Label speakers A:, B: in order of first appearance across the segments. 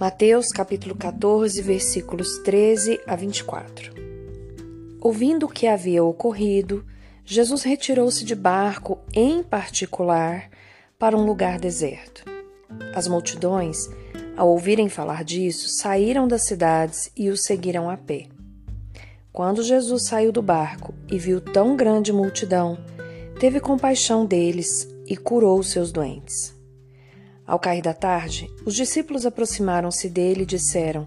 A: Mateus capítulo 14, versículos 13 a 24. Ouvindo o que havia ocorrido, Jesus retirou-se de barco, em particular, para um lugar deserto. As multidões, ao ouvirem falar disso, saíram das cidades e o seguiram a pé. Quando Jesus saiu do barco e viu tão grande multidão, teve compaixão deles e curou seus doentes. Ao cair da tarde, os discípulos aproximaram-se dele e disseram: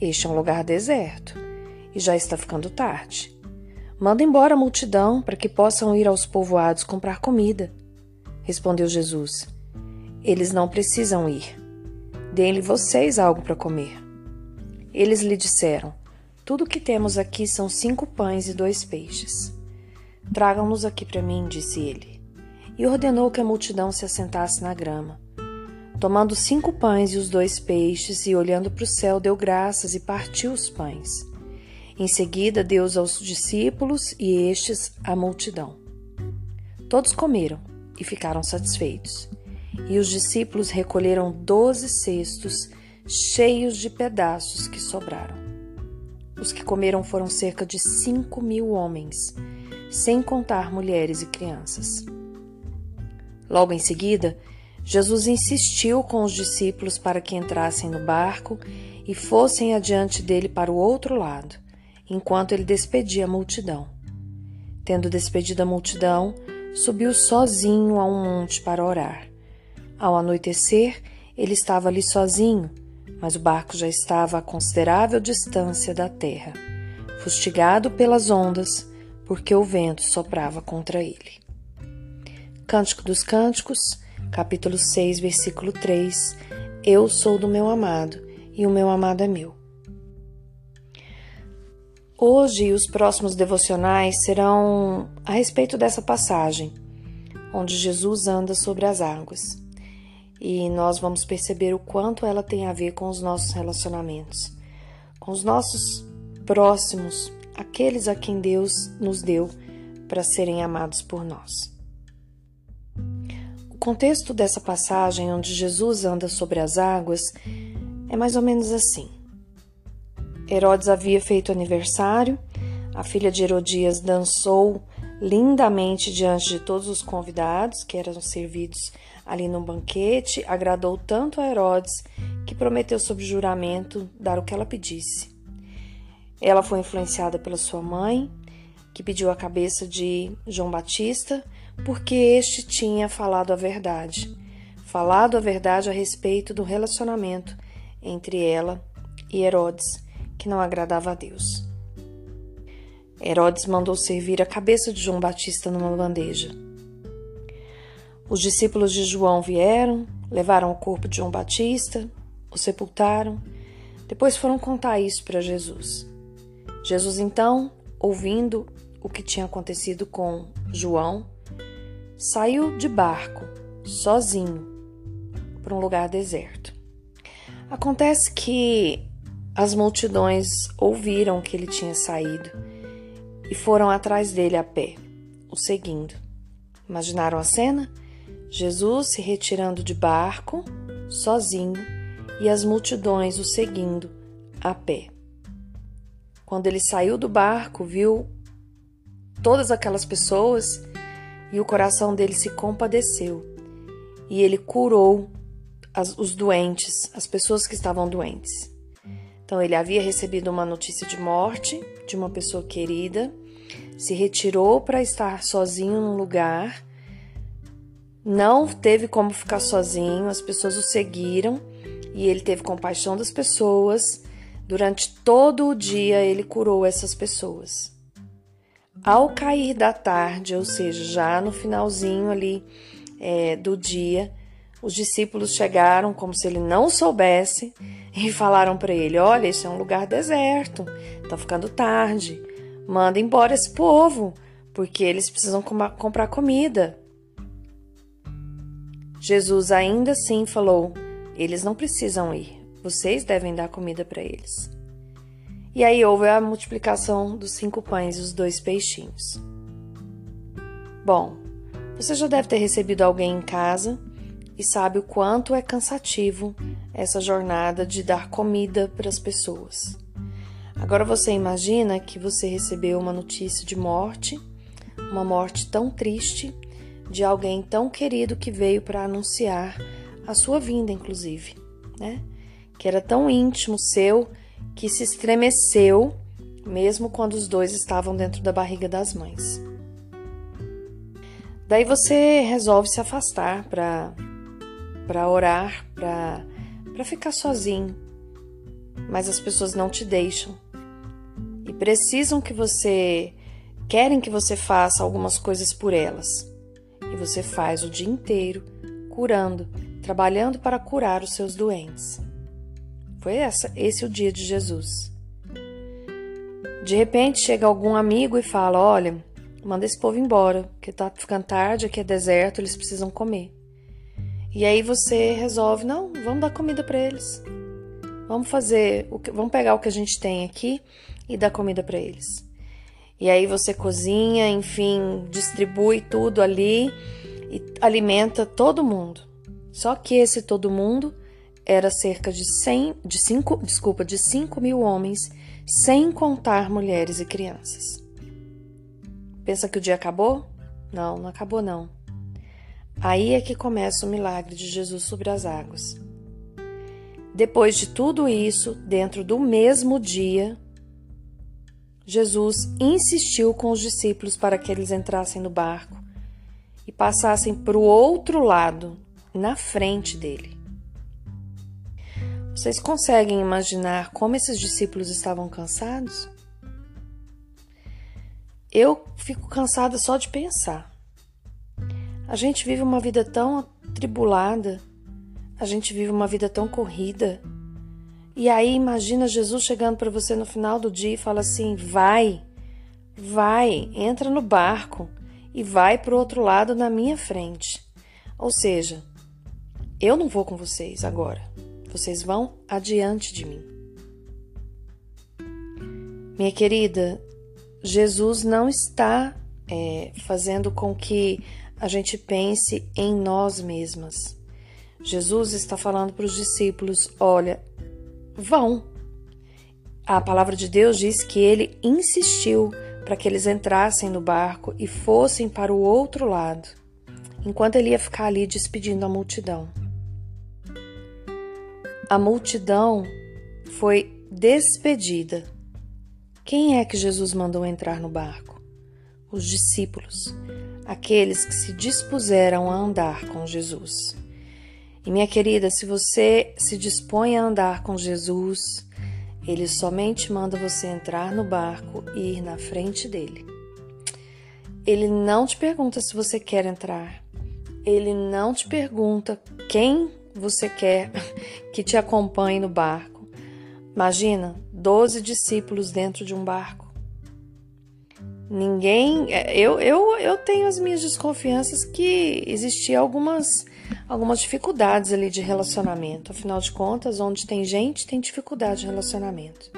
A: Este é um lugar deserto e já está ficando tarde. Manda embora a multidão para que possam ir aos povoados comprar comida. Respondeu Jesus: Eles não precisam ir. Deem-lhe vocês algo para comer. Eles lhe disseram: Tudo o que temos aqui são cinco pães e dois peixes. Tragam-nos aqui para mim, disse ele. E ordenou que a multidão se assentasse na grama. Tomando cinco pães e os dois peixes, e olhando para o céu, deu graças e partiu os pães. Em seguida, deu aos discípulos e estes à multidão. Todos comeram e ficaram satisfeitos. E os discípulos recolheram doze cestos cheios de pedaços que sobraram. Os que comeram foram cerca de cinco mil homens, sem contar mulheres e crianças. Logo em seguida, Jesus insistiu com os discípulos para que entrassem no barco e fossem adiante dele para o outro lado, enquanto ele despedia a multidão. Tendo despedido a multidão, subiu sozinho a um monte para orar. Ao anoitecer, ele estava ali sozinho, mas o barco já estava a considerável distância da terra, fustigado pelas ondas, porque o vento soprava contra ele. Cântico dos Cânticos capítulo 6, versículo 3: Eu sou do meu amado e o meu amado é meu. Hoje os próximos devocionais serão a respeito dessa passagem, onde Jesus anda sobre as águas. E nós vamos perceber o quanto ela tem a ver com os nossos relacionamentos, com os nossos próximos, aqueles a quem Deus nos deu para serem amados por nós. Contexto dessa passagem, onde Jesus anda sobre as águas, é mais ou menos assim. Herodes havia feito aniversário, a filha de Herodias dançou lindamente diante de todos os convidados que eram servidos ali no banquete, agradou tanto a Herodes que prometeu sob juramento dar o que ela pedisse. Ela foi influenciada pela sua mãe, que pediu a cabeça de João Batista porque este tinha falado a verdade, falado a verdade a respeito do relacionamento entre ela e Herodes, que não agradava a Deus. Herodes mandou servir a cabeça de João Batista numa bandeja. Os discípulos de João vieram, levaram o corpo de João Batista, o sepultaram, depois foram contar isso para Jesus. Jesus, então, ouvindo o que tinha acontecido com João, saiu de barco, sozinho, para um lugar deserto. Acontece que as multidões ouviram que ele tinha saído e foram atrás dele a pé, o seguindo. Imaginaram a cena? Jesus se retirando de barco, sozinho, e as multidões o seguindo a pé. Quando ele saiu do barco, viu todas aquelas pessoas e o coração dele se compadeceu, e ele curou as, os doentes, as pessoas que estavam doentes. Então ele havia recebido uma notícia de morte de uma pessoa querida, se retirou para estar sozinho num lugar, não teve como ficar sozinho, as pessoas o seguiram e ele teve compaixão das pessoas. Durante todo o dia ele curou essas pessoas. Ao cair da tarde, ou seja, já no finalzinho ali é, do dia, os discípulos chegaram como se ele não soubesse e falaram para ele: Olha, esse é um lugar deserto, tá ficando tarde, manda embora esse povo, porque eles precisam com comprar comida. Jesus ainda assim falou: Eles não precisam ir, vocês devem dar comida para eles. E aí houve a multiplicação dos cinco pães e os dois peixinhos. Bom, você já deve ter recebido alguém em casa e sabe o quanto é cansativo essa jornada de dar comida para as pessoas. Agora você imagina que você recebeu uma notícia de morte, uma morte tão triste, de alguém tão querido que veio para anunciar a sua vinda, inclusive, né? Que era tão íntimo seu que se estremeceu mesmo quando os dois estavam dentro da barriga das mães. Daí você resolve se afastar para para orar, para para ficar sozinho. Mas as pessoas não te deixam. E precisam que você querem que você faça algumas coisas por elas. E você faz o dia inteiro curando, trabalhando para curar os seus doentes. Foi essa, esse o dia de Jesus. De repente chega algum amigo e fala: Olha, manda esse povo embora, que tá ficando tarde, aqui é deserto, eles precisam comer. E aí você resolve: Não, vamos dar comida para eles. Vamos fazer, vamos pegar o que a gente tem aqui e dar comida para eles. E aí você cozinha, enfim, distribui tudo ali e alimenta todo mundo. Só que esse todo mundo era cerca de 100, de 5, desculpa, de 5 mil homens sem contar mulheres e crianças. Pensa que o dia acabou? Não, não acabou não. Aí é que começa o milagre de Jesus sobre as águas. Depois de tudo isso, dentro do mesmo dia, Jesus insistiu com os discípulos para que eles entrassem no barco e passassem para o outro lado, na frente dele. Vocês conseguem imaginar como esses discípulos estavam cansados? Eu fico cansada só de pensar. A gente vive uma vida tão atribulada, a gente vive uma vida tão corrida. E aí imagina Jesus chegando para você no final do dia e fala assim: "Vai, vai, entra no barco e vai para o outro lado na minha frente". Ou seja, eu não vou com vocês agora. Vocês vão adiante de mim. Minha querida, Jesus não está é, fazendo com que a gente pense em nós mesmas. Jesus está falando para os discípulos: olha, vão. A palavra de Deus diz que ele insistiu para que eles entrassem no barco e fossem para o outro lado, enquanto ele ia ficar ali despedindo a multidão a multidão foi despedida. Quem é que Jesus mandou entrar no barco? Os discípulos, aqueles que se dispuseram a andar com Jesus. E minha querida, se você se dispõe a andar com Jesus, ele somente manda você entrar no barco e ir na frente dele. Ele não te pergunta se você quer entrar. Ele não te pergunta quem você quer que te acompanhe no barco? Imagina, 12 discípulos dentro de um barco. Ninguém. É, eu, eu, eu tenho as minhas desconfianças que existiam algumas, algumas dificuldades ali de relacionamento. Afinal de contas, onde tem gente, tem dificuldade de relacionamento.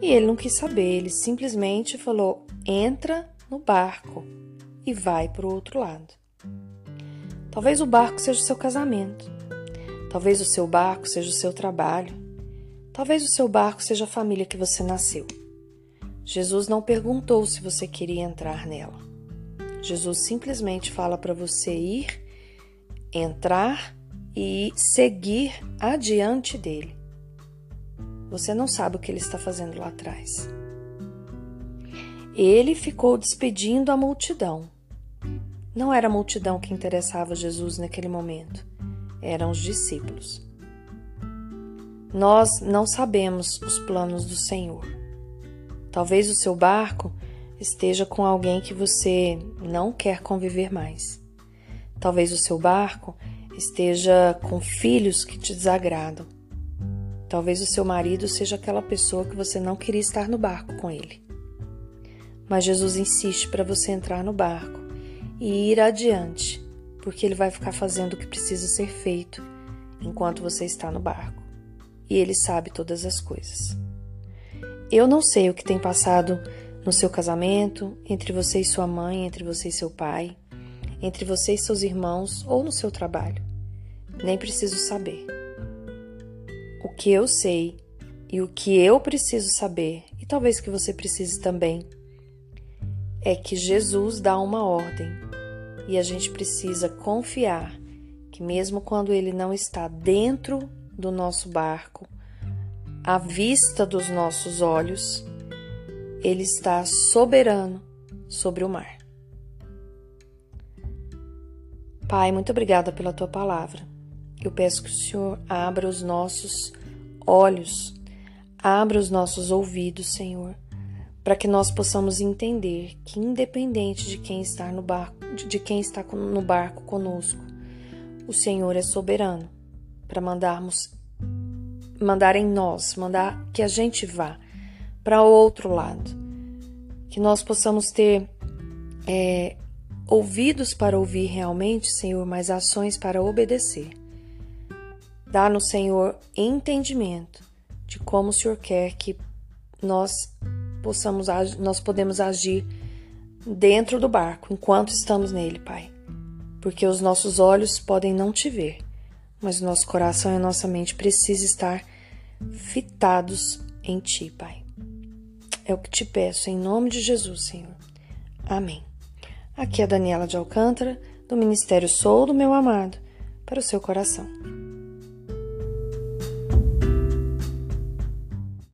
A: E ele não quis saber, ele simplesmente falou: entra no barco e vai para o outro lado. Talvez o barco seja o seu casamento. Talvez o seu barco seja o seu trabalho. Talvez o seu barco seja a família que você nasceu. Jesus não perguntou se você queria entrar nela. Jesus simplesmente fala para você ir, entrar e seguir adiante dele. Você não sabe o que ele está fazendo lá atrás. Ele ficou despedindo a multidão não era a multidão que interessava Jesus naquele momento, eram os discípulos. Nós não sabemos os planos do Senhor. Talvez o seu barco esteja com alguém que você não quer conviver mais. Talvez o seu barco esteja com filhos que te desagradam. Talvez o seu marido seja aquela pessoa que você não queria estar no barco com ele. Mas Jesus insiste para você entrar no barco e ir adiante, porque ele vai ficar fazendo o que precisa ser feito enquanto você está no barco. E ele sabe todas as coisas. Eu não sei o que tem passado no seu casamento, entre você e sua mãe, entre você e seu pai, entre você e seus irmãos ou no seu trabalho. nem preciso saber. O que eu sei e o que eu preciso saber, e talvez que você precise também, é que Jesus dá uma ordem e a gente precisa confiar que, mesmo quando ele não está dentro do nosso barco, à vista dos nossos olhos, ele está soberano sobre o mar. Pai, muito obrigada pela tua palavra. Eu peço que o Senhor abra os nossos olhos, abra os nossos ouvidos, Senhor, para que nós possamos entender que independente de quem está no barco, de quem está no barco conosco, o Senhor é soberano para mandarmos mandar em nós, mandar que a gente vá para o outro lado, que nós possamos ter é, ouvidos para ouvir realmente, Senhor, mas ações para obedecer. Dá-nos, Senhor, entendimento de como o Senhor quer que nós possamos nós podemos agir dentro do barco enquanto estamos nele, Pai. Porque os nossos olhos podem não te ver, mas o nosso coração e a nossa mente precisam estar fitados em ti, Pai. É o que te peço em nome de Jesus, Senhor. Amém. Aqui é a Daniela de Alcântara, do Ministério Sou do Meu Amado, para o seu coração.